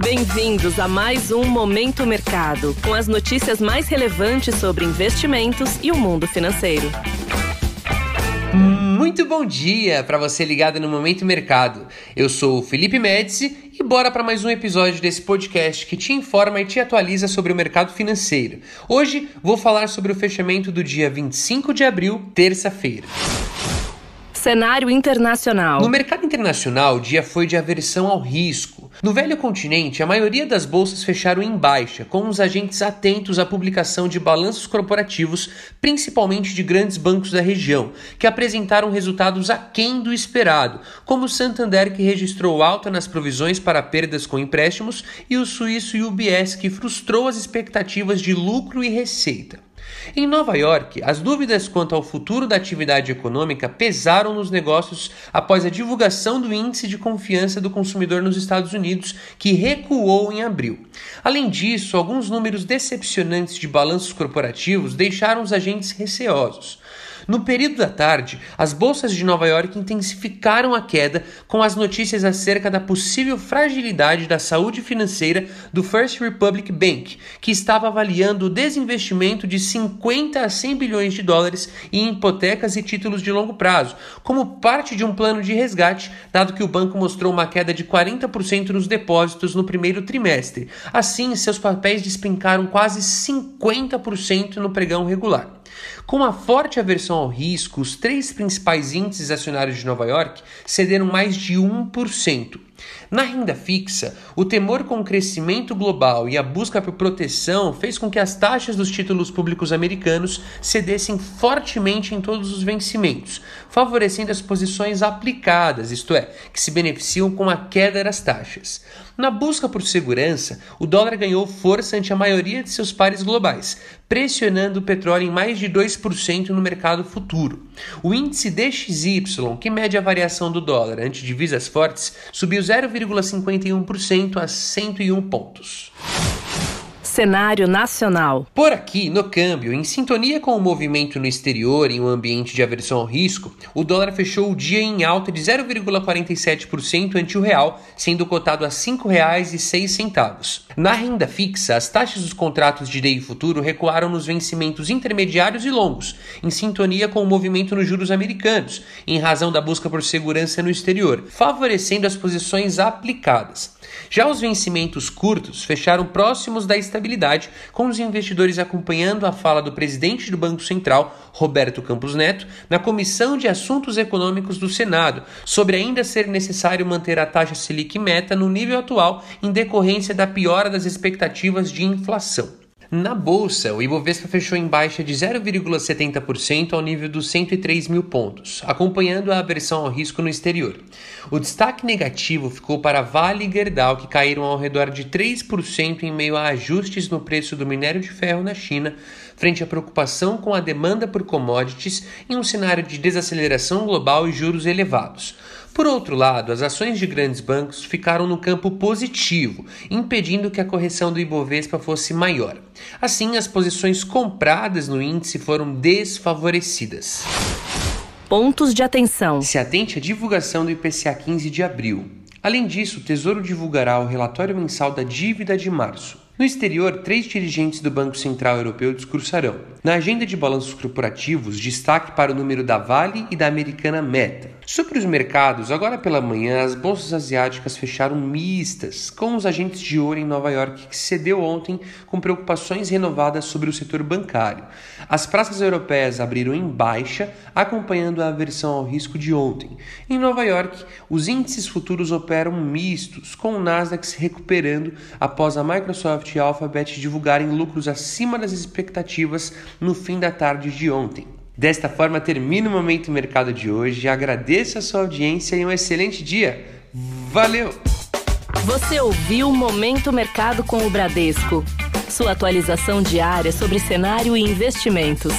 Bem-vindos a mais um Momento Mercado, com as notícias mais relevantes sobre investimentos e o mundo financeiro. Muito bom dia para você ligado no Momento Mercado. Eu sou o Felipe Médici e bora para mais um episódio desse podcast que te informa e te atualiza sobre o mercado financeiro. Hoje vou falar sobre o fechamento do dia 25 de abril, terça-feira. Cenário internacional. No mercado internacional, o dia foi de aversão ao risco. No velho continente, a maioria das bolsas fecharam em baixa, com os agentes atentos à publicação de balanços corporativos, principalmente de grandes bancos da região, que apresentaram resultados aquém do esperado, como o Santander, que registrou alta nas provisões para perdas com empréstimos, e o suíço UBS, que frustrou as expectativas de lucro e receita. Em Nova York, as dúvidas quanto ao futuro da atividade econômica pesaram nos negócios após a divulgação do índice de confiança do consumidor nos Estados Unidos, que recuou em abril. Além disso, alguns números decepcionantes de balanços corporativos deixaram os agentes receosos. No período da tarde, as bolsas de Nova York intensificaram a queda com as notícias acerca da possível fragilidade da saúde financeira do First Republic Bank, que estava avaliando o desinvestimento de 50 a 100 bilhões de dólares em hipotecas e títulos de longo prazo, como parte de um plano de resgate, dado que o banco mostrou uma queda de 40% nos depósitos no primeiro trimestre. Assim, seus papéis despencaram quase 50% no pregão regular. Com a forte aversão ao risco, os três principais índices acionários de Nova York cederam mais de 1%. Na renda fixa, o temor com o crescimento global e a busca por proteção fez com que as taxas dos títulos públicos americanos cedessem fortemente em todos os vencimentos, favorecendo as posições aplicadas, isto é, que se beneficiam com a queda das taxas. Na busca por segurança, o dólar ganhou força ante a maioria de seus pares globais, pressionando o petróleo em mais de 2% no mercado futuro. O índice DXY, que mede a variação do dólar ante divisas fortes, subiu 0,51% a 101 pontos. Cenário nacional. Por aqui, no câmbio, em sintonia com o movimento no exterior em um ambiente de aversão ao risco, o dólar fechou o dia em alta de 0,47% ante o real, sendo cotado a R$ 5,06. Na renda fixa, as taxas dos contratos de DI futuro recuaram nos vencimentos intermediários e longos, em sintonia com o movimento nos juros americanos, em razão da busca por segurança no exterior, favorecendo as posições aplicadas. Já os vencimentos curtos fecharam próximos da estabilidade, com os investidores acompanhando a fala do presidente do Banco Central, Roberto Campos Neto, na Comissão de Assuntos Econômicos do Senado, sobre ainda ser necessário manter a taxa Selic meta no nível atual em decorrência da piora das expectativas de inflação. Na bolsa, o Ibovespa fechou em baixa de 0,70% ao nível dos 103 mil pontos, acompanhando a aversão ao risco no exterior. O destaque negativo ficou para Vale e Gerdau, que caíram ao redor de 3% em meio a ajustes no preço do minério de ferro na China, frente à preocupação com a demanda por commodities em um cenário de desaceleração global e juros elevados. Por outro lado, as ações de grandes bancos ficaram no campo positivo, impedindo que a correção do Ibovespa fosse maior. Assim, as posições compradas no índice foram desfavorecidas. Pontos de atenção. Se atente à divulgação do IPCA 15 de abril. Além disso, o Tesouro divulgará o relatório mensal da dívida de março. No exterior, três dirigentes do Banco Central Europeu discursarão. Na agenda de balanços corporativos, destaque para o número da Vale e da americana Meta. Sobre os mercados, agora pela manhã, as bolsas asiáticas fecharam mistas, com os agentes de ouro em Nova York que cedeu ontem com preocupações renovadas sobre o setor bancário. As praças europeias abriram em baixa, acompanhando a aversão ao risco de ontem. Em Nova York, os índices futuros operam mistos, com o Nasdaq se recuperando após a Microsoft e Alphabet divulgarem lucros acima das expectativas no fim da tarde de ontem. Desta forma, termina o Momento Mercado de hoje. Agradeço a sua audiência e um excelente dia. Valeu! Você ouviu Momento Mercado com o Bradesco. Sua atualização diária sobre cenário e investimentos.